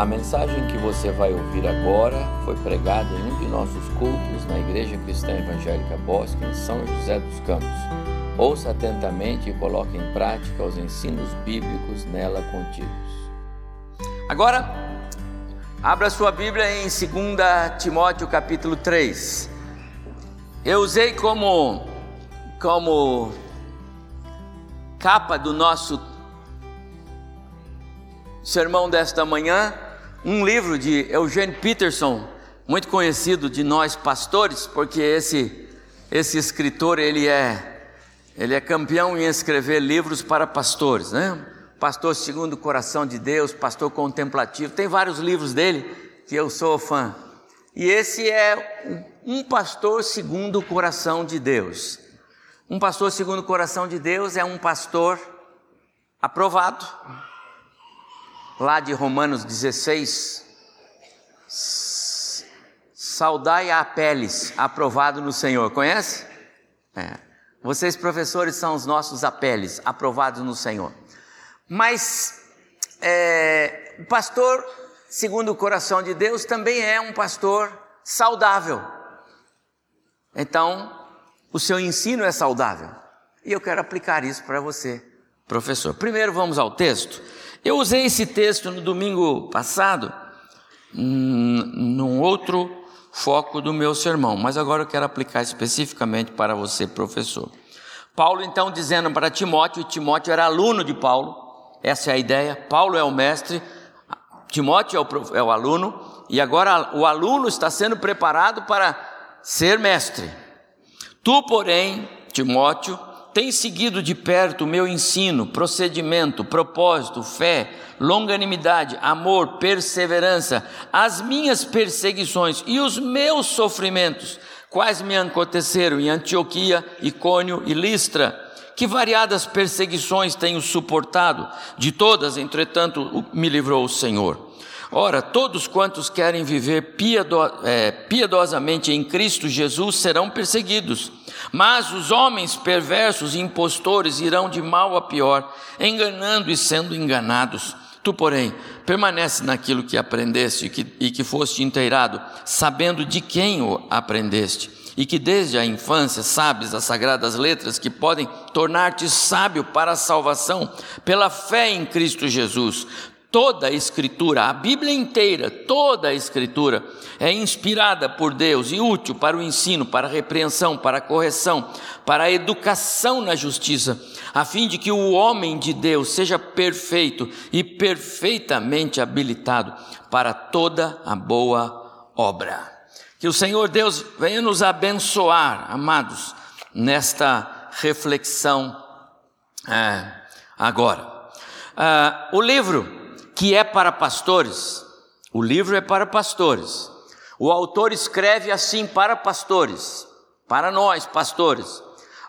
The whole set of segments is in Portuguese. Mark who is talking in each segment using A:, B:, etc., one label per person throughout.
A: A mensagem que você vai ouvir agora foi pregada em um de nossos cultos na Igreja Cristã Evangélica Bosque, em São José dos Campos. Ouça atentamente e coloque em prática os ensinos bíblicos nela contidos.
B: Agora, abra sua Bíblia em 2 Timóteo capítulo 3. Eu usei como, como capa do nosso sermão desta manhã um livro de Eugene Peterson, muito conhecido de nós pastores, porque esse esse escritor ele é ele é campeão em escrever livros para pastores, né? Pastor segundo o coração de Deus, pastor contemplativo, tem vários livros dele que eu sou fã. E esse é um pastor segundo o coração de Deus. Um pastor segundo o coração de Deus é um pastor aprovado, lá de Romanos 16, saudai a Apeles, aprovado no Senhor, conhece? É. Vocês professores são os nossos apeles, aprovados no Senhor. Mas é, o pastor, segundo o coração de Deus, também é um pastor saudável. Então, o seu ensino é saudável. E eu quero aplicar isso para você, professor. Primeiro vamos ao texto. Eu usei esse texto no domingo passado, hum, num outro foco do meu sermão, mas agora eu quero aplicar especificamente para você, professor. Paulo então dizendo para Timóteo, Timóteo era aluno de Paulo, essa é a ideia, Paulo é o mestre, Timóteo é o, é o aluno, e agora o aluno está sendo preparado para ser mestre. Tu, porém, Timóteo, tem seguido de perto o meu ensino, procedimento, propósito, fé, longanimidade, amor, perseverança, as minhas perseguições e os meus sofrimentos, quais me aconteceram em Antioquia, Icônio e Listra, que variadas perseguições tenho suportado, de todas, entretanto, me livrou o Senhor. Ora, todos quantos querem viver piedo, é, piedosamente em Cristo Jesus serão perseguidos, mas os homens perversos e impostores irão de mal a pior, enganando e sendo enganados. Tu, porém, permanece naquilo que aprendeste e que, e que foste inteirado, sabendo de quem o aprendeste, e que desde a infância sabes as sagradas letras que podem tornar-te sábio para a salvação pela fé em Cristo Jesus. Toda a Escritura, a Bíblia inteira, toda a Escritura é inspirada por Deus e útil para o ensino, para a repreensão, para a correção, para a educação na justiça, a fim de que o homem de Deus seja perfeito e perfeitamente habilitado para toda a boa obra. Que o Senhor Deus venha nos abençoar, amados, nesta reflexão é, agora. Ah, o livro que é para pastores. O livro é para pastores. O autor escreve assim para pastores, para nós, pastores.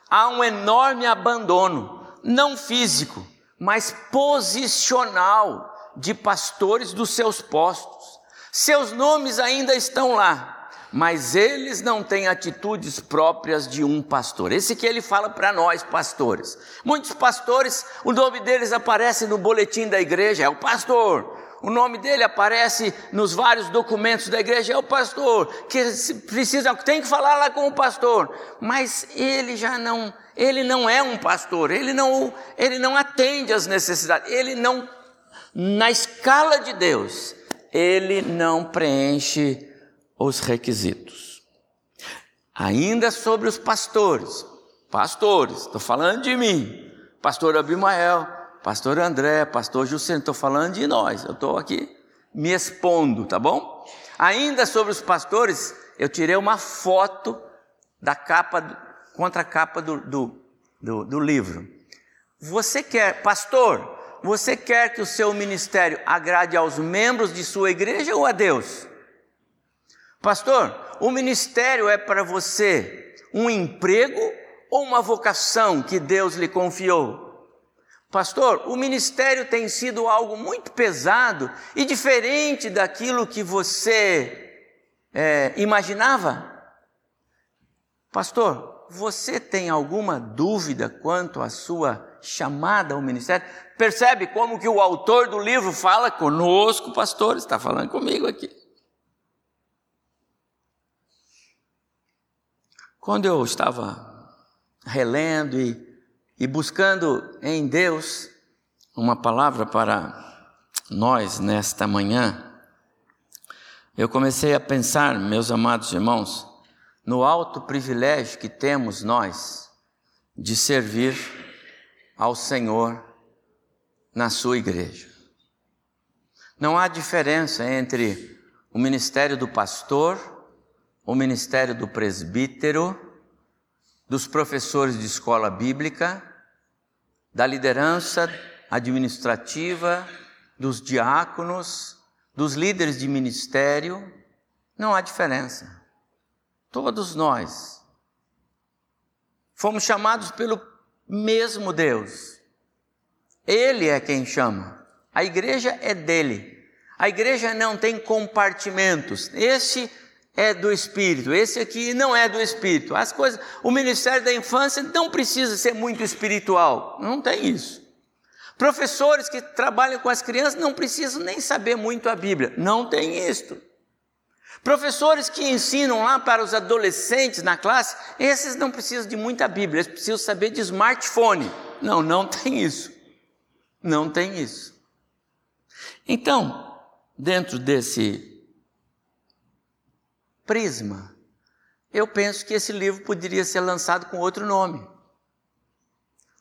B: Há um enorme abandono, não físico, mas posicional, de pastores dos seus postos. Seus nomes ainda estão lá, mas eles não têm atitudes próprias de um pastor. Esse que ele fala para nós, pastores. Muitos pastores, o nome deles aparece no boletim da igreja, é o pastor. O nome dele aparece nos vários documentos da igreja, é o pastor, que precisa, tem que falar lá com o pastor, mas ele já não, ele não é um pastor, ele não, ele não atende às necessidades, ele não, na escala de Deus, ele não preenche os requisitos. Ainda sobre os pastores, pastores, estou falando de mim, pastor Abimael, pastor André, pastor Juscelino, estou falando de nós, eu estou aqui me expondo, tá bom? Ainda sobre os pastores, eu tirei uma foto da capa, contra a capa do, do, do, do livro. Você quer, pastor, você quer que o seu ministério agrade aos membros de sua igreja ou a Deus? Pastor, o ministério é para você um emprego ou uma vocação que Deus lhe confiou? Pastor, o ministério tem sido algo muito pesado e diferente daquilo que você é, imaginava? Pastor, você tem alguma dúvida quanto à sua chamada ao ministério. Percebe como que o autor do livro fala conosco, pastor, está falando comigo aqui. Quando eu estava relendo e, e buscando em Deus uma palavra para nós nesta manhã, eu comecei a pensar, meus amados irmãos, no alto privilégio que temos nós de servir ao Senhor na sua igreja. Não há diferença entre o ministério do pastor, o ministério do presbítero, dos professores de escola bíblica, da liderança administrativa, dos diáconos, dos líderes de ministério, não há diferença. Todos nós fomos chamados pelo mesmo Deus. Ele é quem chama. A igreja é dele. A igreja não tem compartimentos. Esse é do Espírito, esse aqui não é do Espírito. As coisas, o ministério da infância não precisa ser muito espiritual, não tem isso. Professores que trabalham com as crianças não precisam nem saber muito a Bíblia, não tem isto. Professores que ensinam lá para os adolescentes na classe, esses não precisam de muita Bíblia, eles precisam saber de smartphone. Não, não tem isso. Não tem isso. Então, dentro desse prisma, eu penso que esse livro poderia ser lançado com outro nome.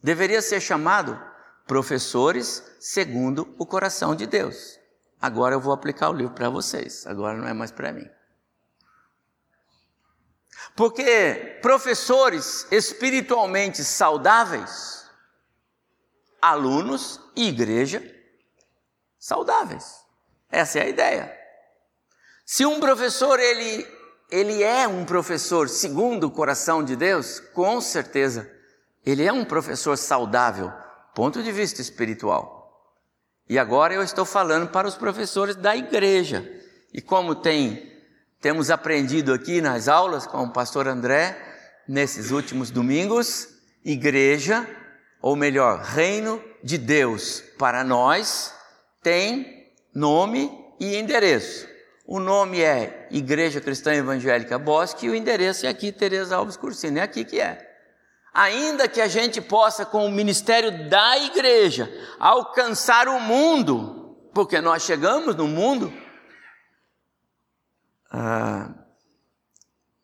B: Deveria ser chamado Professores segundo o coração de Deus. Agora eu vou aplicar o livro para vocês, agora não é mais para mim. Porque professores espiritualmente saudáveis, alunos e igreja saudáveis. Essa é a ideia. Se um professor ele ele é um professor segundo o coração de Deus, com certeza ele é um professor saudável, ponto de vista espiritual. E agora eu estou falando para os professores da igreja. E como tem temos aprendido aqui nas aulas com o pastor André nesses últimos domingos, igreja, ou melhor, reino de Deus para nós tem nome e endereço. O nome é Igreja Cristã Evangélica Bosque e o endereço é aqui Teresa Alves Cursino, é aqui que é ainda que a gente possa, com o ministério da igreja, alcançar o mundo, porque nós chegamos no mundo, ah,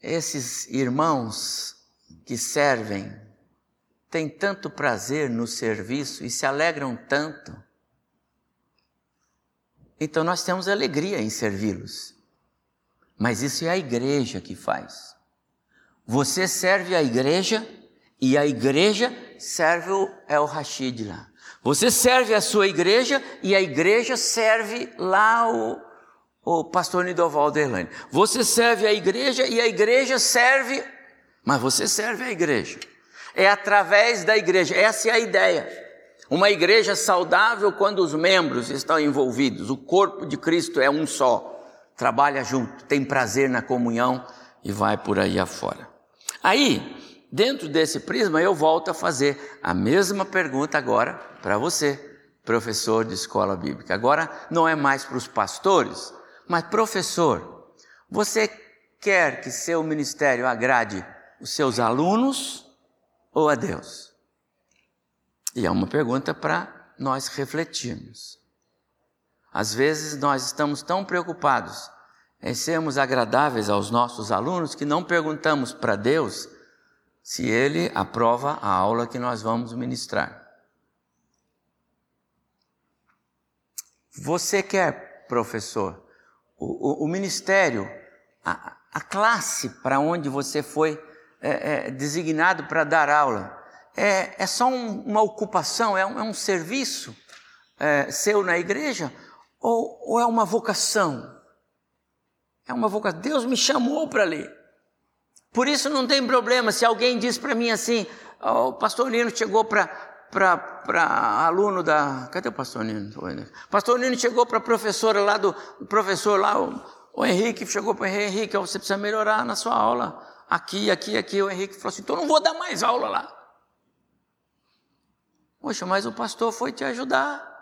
B: esses irmãos que servem têm tanto prazer no serviço e se alegram tanto. Então nós temos alegria em servi-los. Mas isso é a igreja que faz. Você serve a igreja e a igreja serve o El Rashid lá. Você serve a sua igreja e a igreja serve lá o, o pastor Nidoval Derlane. Você serve a igreja e a igreja serve, mas você serve a igreja. É através da igreja, essa é a ideia. Uma igreja saudável quando os membros estão envolvidos, o corpo de Cristo é um só, trabalha junto, tem prazer na comunhão e vai por aí afora. Aí, dentro desse prisma, eu volto a fazer a mesma pergunta agora para você, professor de escola bíblica. Agora não é mais para os pastores, mas professor, você quer que seu ministério agrade os seus alunos ou a Deus? E é uma pergunta para nós refletirmos. Às vezes nós estamos tão preocupados em sermos agradáveis aos nossos alunos que não perguntamos para Deus se ele aprova a aula que nós vamos ministrar. Você quer, é professor, o, o, o ministério, a, a classe para onde você foi é, é, designado para dar aula, é, é só um, uma ocupação, é um, é um serviço é, seu na igreja? Ou, ou é uma vocação? É uma vocação. Deus me chamou para ler. Por isso não tem problema se alguém diz para mim assim, oh, o pastor Nino chegou para aluno da. Cadê o pastor Nino? O pastor Nino chegou para professora lá do professor lá, o, o Henrique chegou para o Henrique, você precisa melhorar na sua aula. Aqui, aqui, aqui. O Henrique falou assim: então não vou dar mais aula lá. Poxa, mas o pastor foi te ajudar.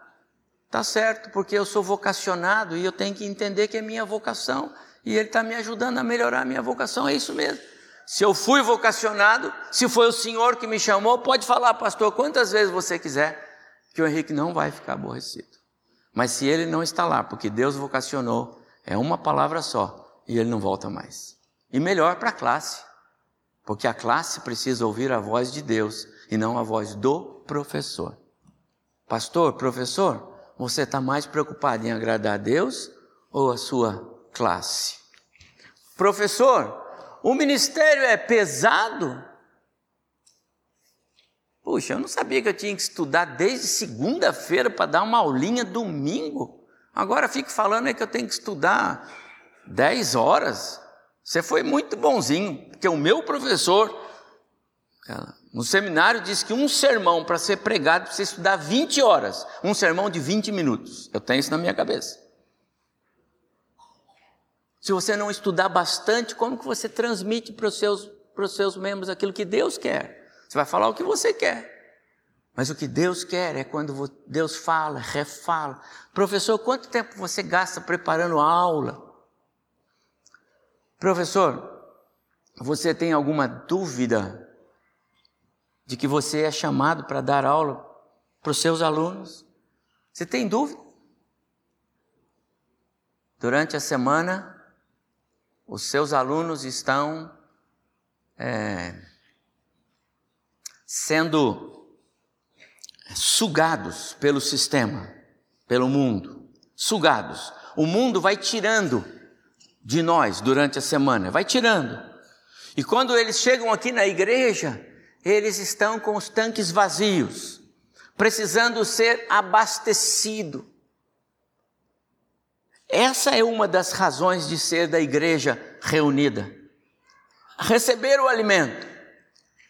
B: Tá certo, porque eu sou vocacionado e eu tenho que entender que é minha vocação e ele está me ajudando a melhorar a minha vocação, é isso mesmo. Se eu fui vocacionado, se foi o Senhor que me chamou, pode falar, pastor, quantas vezes você quiser, que o Henrique não vai ficar aborrecido. Mas se ele não está lá, porque Deus vocacionou, é uma palavra só e ele não volta mais. E melhor para a classe, porque a classe precisa ouvir a voz de Deus e não a voz do professor. Pastor, professor, você está mais preocupado em agradar a Deus ou a sua classe? Professor, o ministério é pesado? Puxa, eu não sabia que eu tinha que estudar desde segunda-feira para dar uma aulinha domingo. Agora fico falando aí que eu tenho que estudar 10 horas. Você foi muito bonzinho, porque o meu professor no seminário disse que um sermão para ser pregado precisa estudar 20 horas, um sermão de 20 minutos. Eu tenho isso na minha cabeça. Se você não estudar bastante, como que você transmite para os seus, para os seus membros aquilo que Deus quer? Você vai falar o que você quer. Mas o que Deus quer é quando Deus fala, refala. Professor, quanto tempo você gasta preparando a aula? Professor, você tem alguma dúvida de que você é chamado para dar aula para os seus alunos? Você tem dúvida? Durante a semana, os seus alunos estão é, sendo sugados pelo sistema, pelo mundo, sugados. O mundo vai tirando de nós durante a semana, vai tirando. E quando eles chegam aqui na igreja, eles estão com os tanques vazios, precisando ser abastecido. Essa é uma das razões de ser da igreja reunida. Receber o alimento.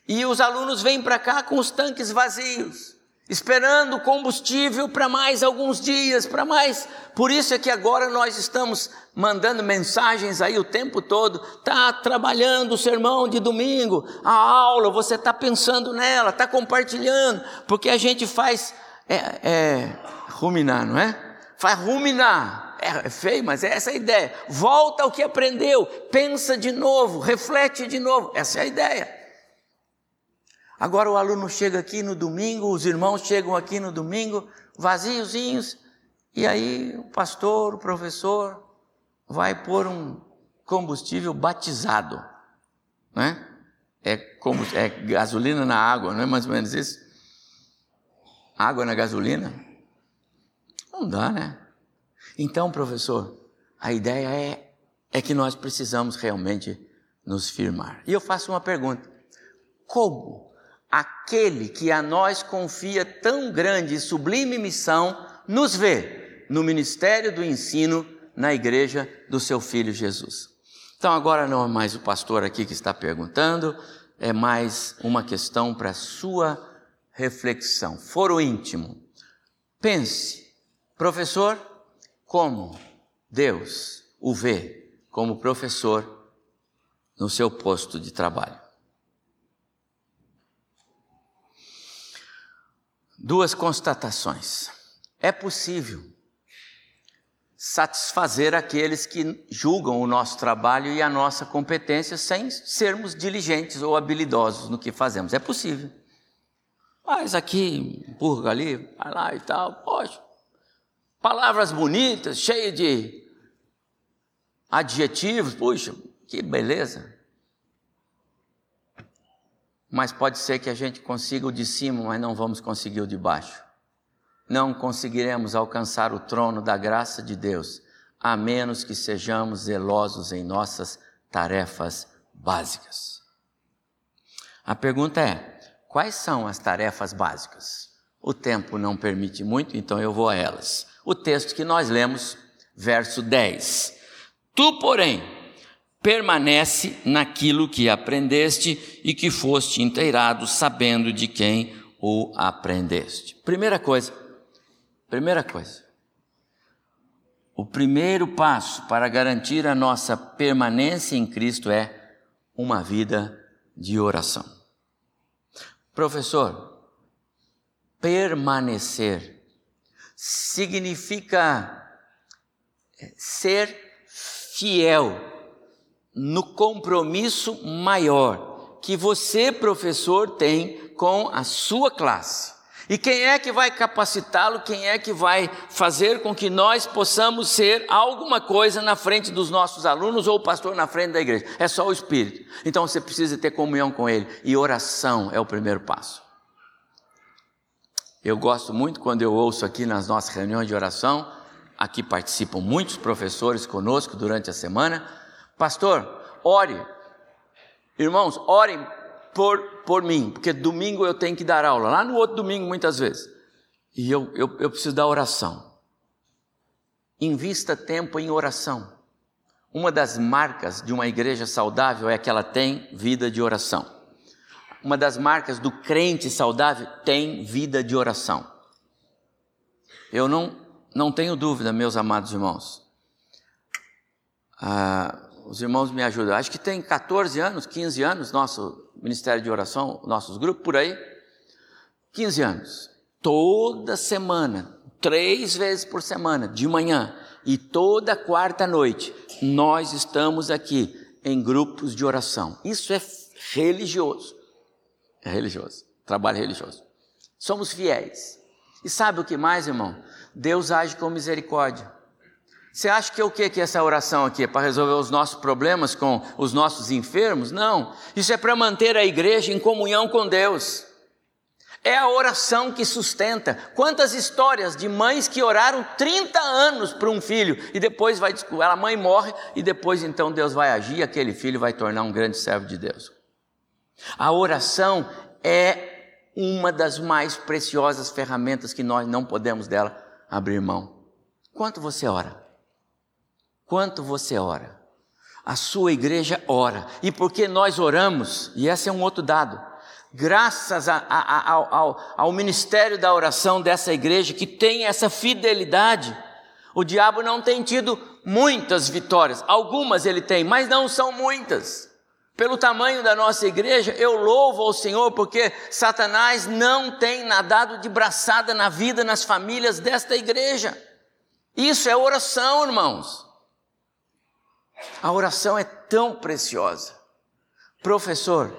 B: E os alunos vêm para cá com os tanques vazios, esperando combustível para mais alguns dias, para mais. Por isso é que agora nós estamos mandando mensagens aí o tempo todo. Tá trabalhando o sermão de domingo, a aula, você está pensando nela, está compartilhando, porque a gente faz é, é, ruminar, não é? Faz ruminar é, é feio, mas é essa a ideia. Volta ao que aprendeu, pensa de novo, reflete de novo. Essa é a ideia. Agora o aluno chega aqui no domingo, os irmãos chegam aqui no domingo, vaziozinhos, e aí o pastor, o professor, vai pôr um combustível batizado, né? É, é gasolina na água, não é mais ou menos isso? Água na gasolina? Não dá, né? Então, professor, a ideia é, é que nós precisamos realmente nos firmar. E eu faço uma pergunta: como aquele que a nós confia tão grande e sublime missão nos vê no ministério do ensino na igreja do seu filho Jesus? Então, agora não é mais o pastor aqui que está perguntando, é mais uma questão para sua reflexão. Foro íntimo. Pense, professor, como Deus o vê como professor no seu posto de trabalho. Duas constatações. É possível satisfazer aqueles que julgam o nosso trabalho e a nossa competência sem sermos diligentes ou habilidosos no que fazemos. É possível. Mas aqui, empurra ali, vai lá e tal, poxa, palavras bonitas, cheias de adjetivos, puxa, que beleza. Mas pode ser que a gente consiga o de cima, mas não vamos conseguir o de baixo. Não conseguiremos alcançar o trono da graça de Deus, a menos que sejamos zelosos em nossas tarefas básicas. A pergunta é: quais são as tarefas básicas? O tempo não permite muito, então eu vou a elas o texto que nós lemos, verso 10. Tu, porém, permanece naquilo que aprendeste e que foste inteirado, sabendo de quem o aprendeste. Primeira coisa, primeira coisa. O primeiro passo para garantir a nossa permanência em Cristo é uma vida de oração. Professor, permanecer. Significa ser fiel no compromisso maior que você, professor, tem com a sua classe. E quem é que vai capacitá-lo? Quem é que vai fazer com que nós possamos ser alguma coisa na frente dos nossos alunos ou o pastor na frente da igreja? É só o Espírito. Então você precisa ter comunhão com Ele. E oração é o primeiro passo. Eu gosto muito quando eu ouço aqui nas nossas reuniões de oração, aqui participam muitos professores conosco durante a semana. Pastor, ore. Irmãos, orem por, por mim, porque domingo eu tenho que dar aula, lá no outro domingo muitas vezes. E eu, eu, eu preciso da oração. Invista tempo em oração. Uma das marcas de uma igreja saudável é que ela tem vida de oração. Uma das marcas do crente saudável tem vida de oração. Eu não, não tenho dúvida, meus amados irmãos. Ah, os irmãos me ajudam. Acho que tem 14 anos, 15 anos, nosso ministério de oração, nossos grupos, por aí. 15 anos. Toda semana, três vezes por semana, de manhã e toda quarta noite, nós estamos aqui em grupos de oração. Isso é religioso. É religioso. Trabalho religioso. Somos fiéis. E sabe o que mais, irmão? Deus age com misericórdia. Você acha que é o que que essa oração aqui? É para resolver os nossos problemas com os nossos enfermos? Não. Isso é para manter a igreja em comunhão com Deus. É a oração que sustenta. Quantas histórias de mães que oraram 30 anos para um filho e depois vai a mãe morre e depois então Deus vai agir e aquele filho vai tornar um grande servo de Deus. A oração é uma das mais preciosas ferramentas que nós não podemos dela abrir mão. Quanto você ora? Quanto você ora? A sua igreja ora. E porque nós oramos, e esse é um outro dado, graças a, a, a, ao, ao ministério da oração dessa igreja, que tem essa fidelidade, o diabo não tem tido muitas vitórias. Algumas ele tem, mas não são muitas. Pelo tamanho da nossa igreja, eu louvo ao Senhor porque Satanás não tem nadado de braçada na vida, nas famílias desta igreja. Isso é oração, irmãos. A oração é tão preciosa. Professor,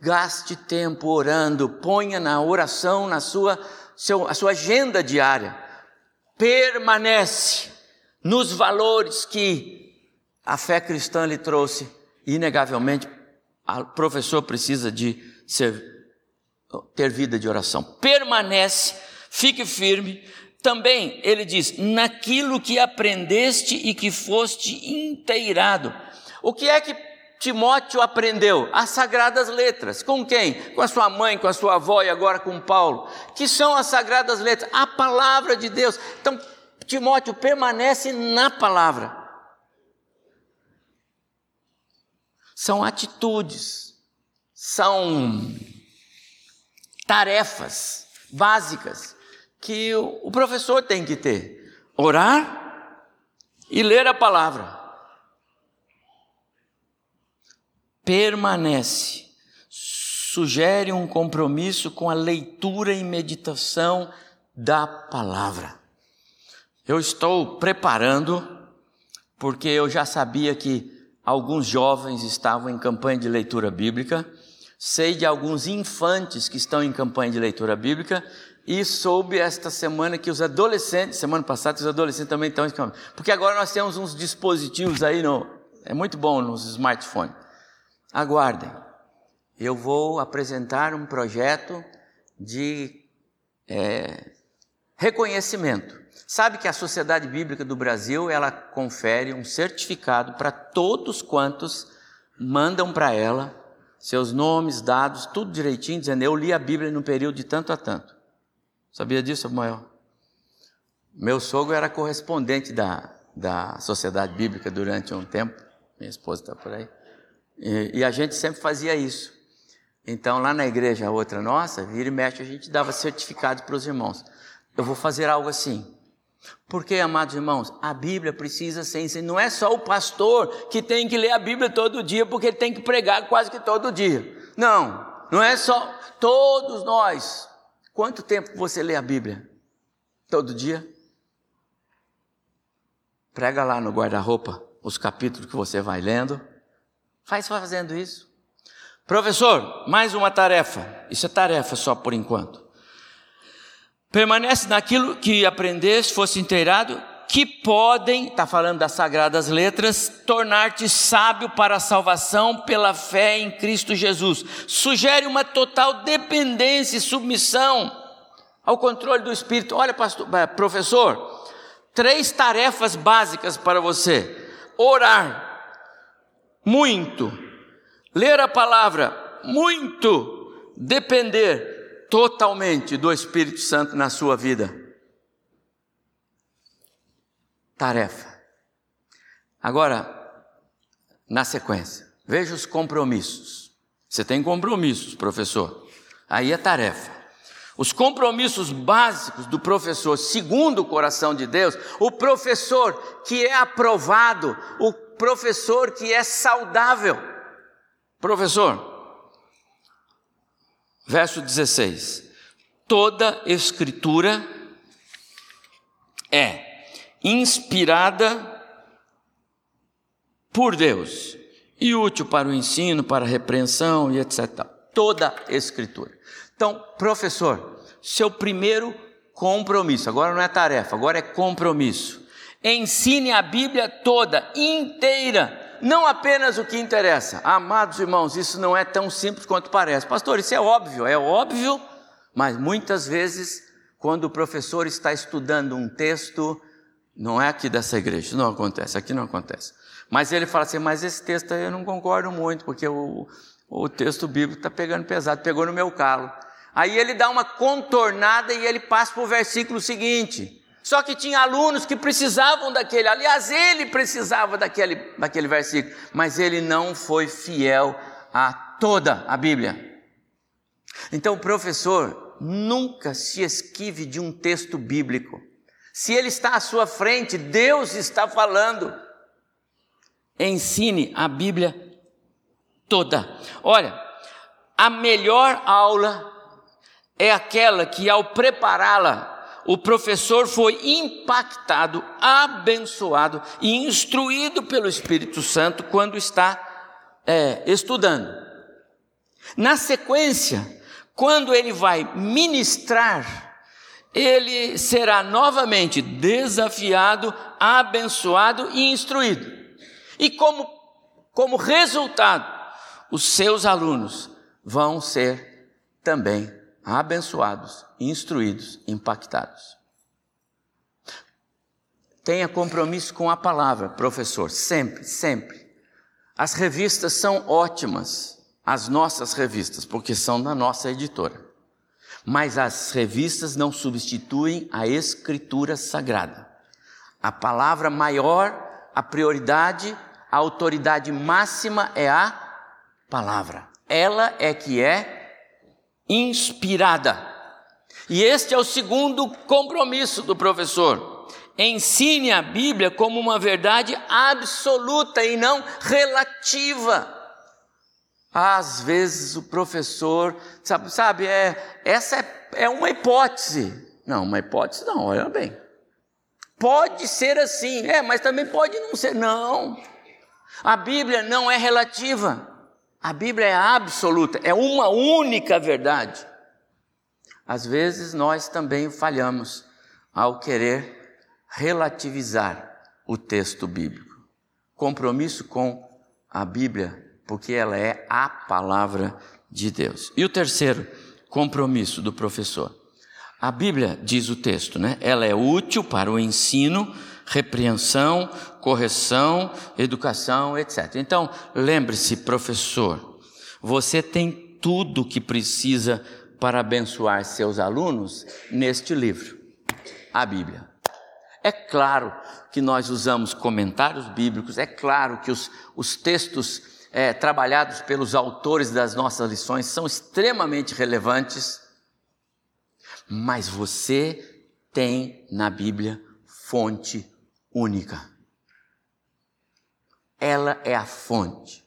B: gaste tempo orando, ponha na oração na sua, seu, a sua agenda diária. Permanece nos valores que a fé cristã lhe trouxe. Inegavelmente, o professor precisa de ser, ter vida de oração. Permanece, fique firme, também ele diz: naquilo que aprendeste e que foste inteirado. O que é que Timóteo aprendeu? As sagradas letras. Com quem? Com a sua mãe, com a sua avó e agora com Paulo. Que são as sagradas letras? A palavra de Deus. Então, Timóteo permanece na palavra. São atitudes, são tarefas básicas que o professor tem que ter: orar e ler a palavra. Permanece, sugere um compromisso com a leitura e meditação da palavra. Eu estou preparando, porque eu já sabia que alguns jovens estavam em campanha de leitura bíblica, sei de alguns infantes que estão em campanha de leitura bíblica, e soube esta semana que os adolescentes, semana passada, os adolescentes também estão. Porque agora nós temos uns dispositivos aí, no, é muito bom nos smartphones. Aguardem. Eu vou apresentar um projeto de é, reconhecimento. Sabe que a Sociedade Bíblica do Brasil, ela confere um certificado para todos quantos mandam para ela seus nomes, dados, tudo direitinho, dizendo eu li a Bíblia no período de tanto a tanto. Sabia disso, Samuel? Meu sogro era correspondente da, da Sociedade Bíblica durante um tempo, minha esposa está por aí, e, e, a gente sempre fazia isso. Então, lá na igreja, outra nossa, vira e mexe, a gente dava certificado para os irmãos. Eu vou fazer algo assim. Porque, amados irmãos, a Bíblia precisa ser ensinada. Não é só o pastor que tem que ler a Bíblia todo dia, porque ele tem que pregar quase que todo dia. Não, não é só. Todos nós Quanto tempo você lê a Bíblia? Todo dia? Prega lá no guarda-roupa os capítulos que você vai lendo. Faz fazendo isso. Professor, mais uma tarefa. Isso é tarefa só por enquanto. Permanece naquilo que aprendeste, fosse inteirado, que podem, está falando das sagradas letras, tornar-te sábio para a salvação pela fé em Cristo Jesus. Sugere uma total dependência e submissão ao controle do Espírito. Olha, pastor, eh, professor, três tarefas básicas para você: orar muito, ler a palavra muito, depender totalmente do Espírito Santo na sua vida tarefa. Agora, na sequência, veja os compromissos. Você tem compromissos, professor. Aí é tarefa. Os compromissos básicos do professor, segundo o coração de Deus, o professor que é aprovado, o professor que é saudável. Professor, verso 16: toda escritura é inspirada por Deus e útil para o ensino, para a repreensão e etc. Toda a Escritura. Então, professor, seu primeiro compromisso, agora não é tarefa, agora é compromisso. Ensine a Bíblia toda, inteira, não apenas o que interessa. Amados irmãos, isso não é tão simples quanto parece. Pastor, isso é óbvio, é óbvio, mas muitas vezes, quando o professor está estudando um texto, não é aqui dessa igreja, isso não acontece, aqui não acontece. Mas ele fala assim, mas esse texto aí eu não concordo muito, porque o, o texto bíblico está pegando pesado, pegou no meu calo. Aí ele dá uma contornada e ele passa para o versículo seguinte. Só que tinha alunos que precisavam daquele, aliás, ele precisava daquele, daquele versículo, mas ele não foi fiel a toda a Bíblia. Então, professor nunca se esquive de um texto bíblico. Se ele está à sua frente, Deus está falando. Ensine a Bíblia toda. Olha, a melhor aula é aquela que, ao prepará-la, o professor foi impactado, abençoado e instruído pelo Espírito Santo quando está é, estudando. Na sequência, quando ele vai ministrar ele será novamente desafiado, abençoado e instruído. E como, como resultado, os seus alunos vão ser também abençoados, instruídos, impactados. Tenha compromisso com a palavra, professor, sempre, sempre. As revistas são ótimas, as nossas revistas, porque são da nossa editora. Mas as revistas não substituem a escritura sagrada. A palavra maior, a prioridade, a autoridade máxima é a palavra. Ela é que é inspirada. E este é o segundo compromisso do professor. Ensine a Bíblia como uma verdade absoluta e não relativa. Às vezes o professor, sabe, sabe é, essa é, é uma hipótese. Não, uma hipótese não, olha bem. Pode ser assim, é, mas também pode não ser. Não. A Bíblia não é relativa. A Bíblia é absoluta, é uma única verdade. Às vezes nós também falhamos ao querer relativizar o texto bíblico. Compromisso com a Bíblia porque ela é a palavra de Deus. E o terceiro compromisso do professor. A Bíblia diz o texto, né? Ela é útil para o ensino, repreensão, correção, educação, etc. Então, lembre-se, professor, você tem tudo o que precisa para abençoar seus alunos neste livro, a Bíblia. É claro que nós usamos comentários bíblicos, é claro que os, os textos é, trabalhados pelos autores das nossas lições são extremamente relevantes, mas você tem na Bíblia fonte única. Ela é a fonte.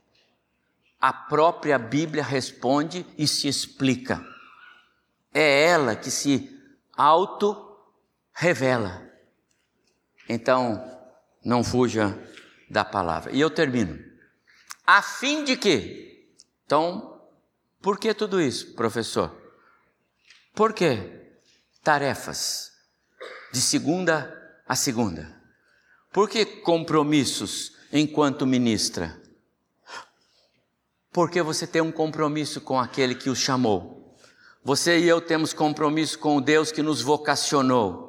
B: A própria Bíblia responde e se explica. é ela que se auto-revela. Então, não fuja da palavra. E eu termino. A fim de quê? Então, por que tudo isso, professor? Por quê? Tarefas de segunda a segunda. Por que compromissos enquanto ministra? Porque você tem um compromisso com aquele que o chamou. Você e eu temos compromisso com o Deus que nos vocacionou.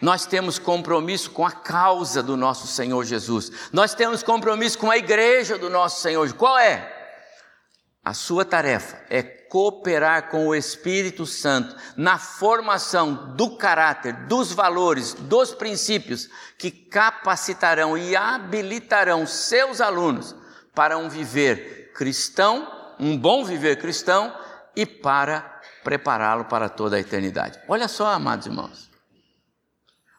B: Nós temos compromisso com a causa do nosso Senhor Jesus. Nós temos compromisso com a igreja do nosso Senhor. Qual é? A sua tarefa é cooperar com o Espírito Santo na formação do caráter, dos valores, dos princípios que capacitarão e habilitarão seus alunos para um viver cristão, um bom viver cristão e para prepará-lo para toda a eternidade. Olha só, amados irmãos.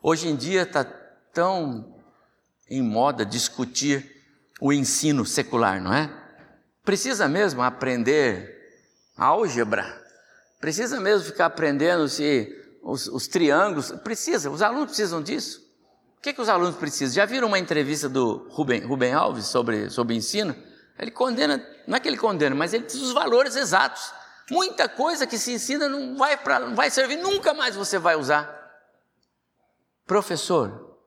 B: Hoje em dia está tão em moda discutir o ensino secular, não é? Precisa mesmo aprender álgebra? Precisa mesmo ficar aprendendo se os, os triângulos? Precisa, os alunos precisam disso. O que, que os alunos precisam? Já viram uma entrevista do Rubem, Rubem Alves sobre, sobre ensino? Ele condena, não é que ele condena, mas ele diz os valores exatos. Muita coisa que se ensina não vai, pra, não vai servir, nunca mais você vai usar. Professor,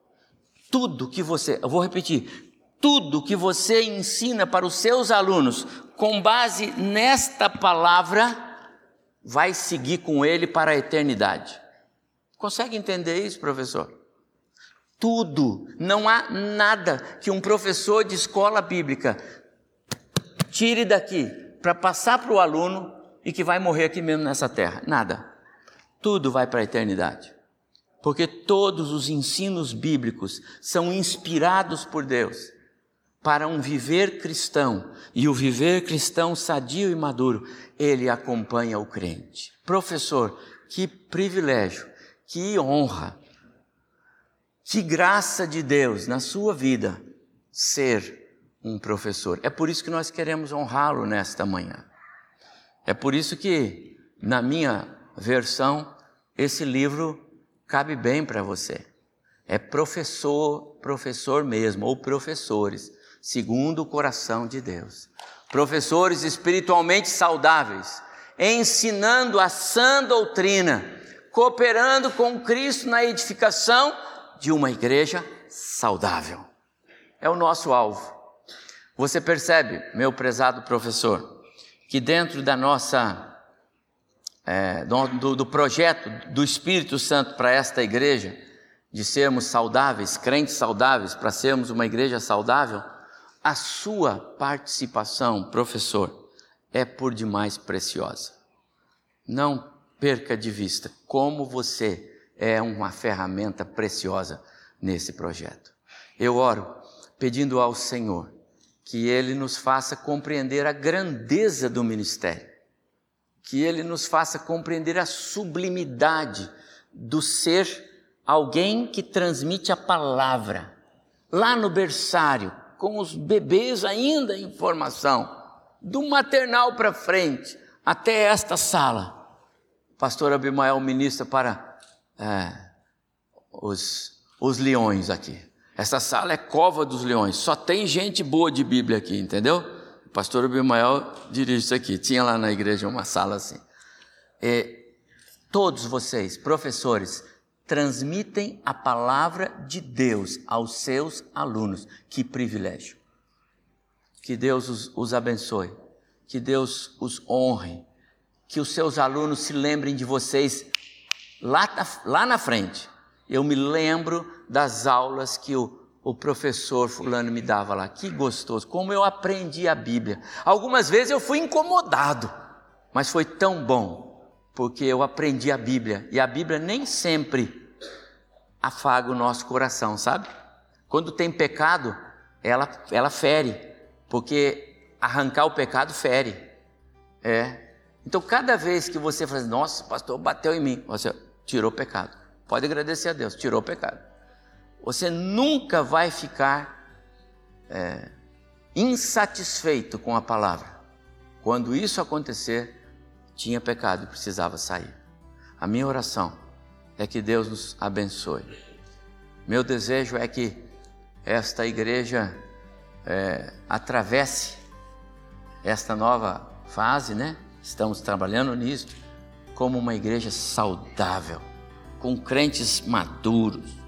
B: tudo que você, eu vou repetir, tudo que você ensina para os seus alunos, com base nesta palavra, vai seguir com ele para a eternidade. Consegue entender isso, professor? Tudo, não há nada que um professor de escola bíblica tire daqui para passar para o aluno e que vai morrer aqui mesmo nessa terra. Nada. Tudo vai para a eternidade. Porque todos os ensinos bíblicos são inspirados por Deus para um viver cristão, e o viver cristão sadio e maduro, ele acompanha o crente. Professor, que privilégio, que honra, que graça de Deus na sua vida ser um professor. É por isso que nós queremos honrá-lo nesta manhã. É por isso que, na minha versão, esse livro cabe bem para você. É professor, professor mesmo, ou professores segundo o coração de Deus. Professores espiritualmente saudáveis, ensinando a sã doutrina, cooperando com Cristo na edificação de uma igreja saudável. É o nosso alvo. Você percebe, meu prezado professor, que dentro da nossa é, do, do projeto do Espírito Santo para esta igreja, de sermos saudáveis, crentes saudáveis, para sermos uma igreja saudável, a sua participação, professor, é por demais preciosa. Não perca de vista como você é uma ferramenta preciosa nesse projeto. Eu oro pedindo ao Senhor que Ele nos faça compreender a grandeza do ministério, que Ele nos faça compreender a sublimidade do ser alguém que transmite a palavra. Lá no berçário, com os bebês ainda em formação, do maternal para frente, até esta sala. O pastor Abimael ministra para é, os, os leões aqui. Essa sala é cova dos leões, só tem gente boa de Bíblia aqui, entendeu? Pastor Abimael dirige isso aqui. Tinha lá na igreja uma sala assim. É, todos vocês, professores, transmitem a palavra de Deus aos seus alunos. Que privilégio! Que Deus os, os abençoe, que Deus os honre, que os seus alunos se lembrem de vocês lá, lá na frente. Eu me lembro das aulas que o, o professor fulano me dava lá. Que gostoso, como eu aprendi a Bíblia. Algumas vezes eu fui incomodado, mas foi tão bom, porque eu aprendi a Bíblia. E a Bíblia nem sempre afaga o nosso coração, sabe? Quando tem pecado, ela, ela fere, porque arrancar o pecado fere. É. Então, cada vez que você fala, assim, nossa, pastor, bateu em mim, você tirou o pecado. Pode agradecer a Deus, tirou o pecado. Você nunca vai ficar é, insatisfeito com a palavra. Quando isso acontecer, tinha pecado e precisava sair. A minha oração é que Deus nos abençoe. Meu desejo é que esta igreja é, atravesse esta nova fase, né? Estamos trabalhando nisso como uma igreja saudável, com crentes maduros,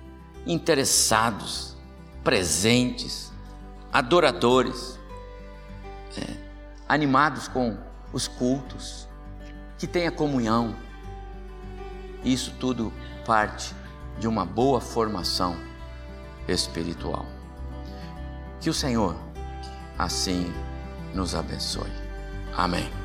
B: interessados, presentes, adoradores, é, animados com os cultos, que tenha comunhão. Isso tudo parte de uma boa formação espiritual. Que o Senhor assim nos abençoe. Amém.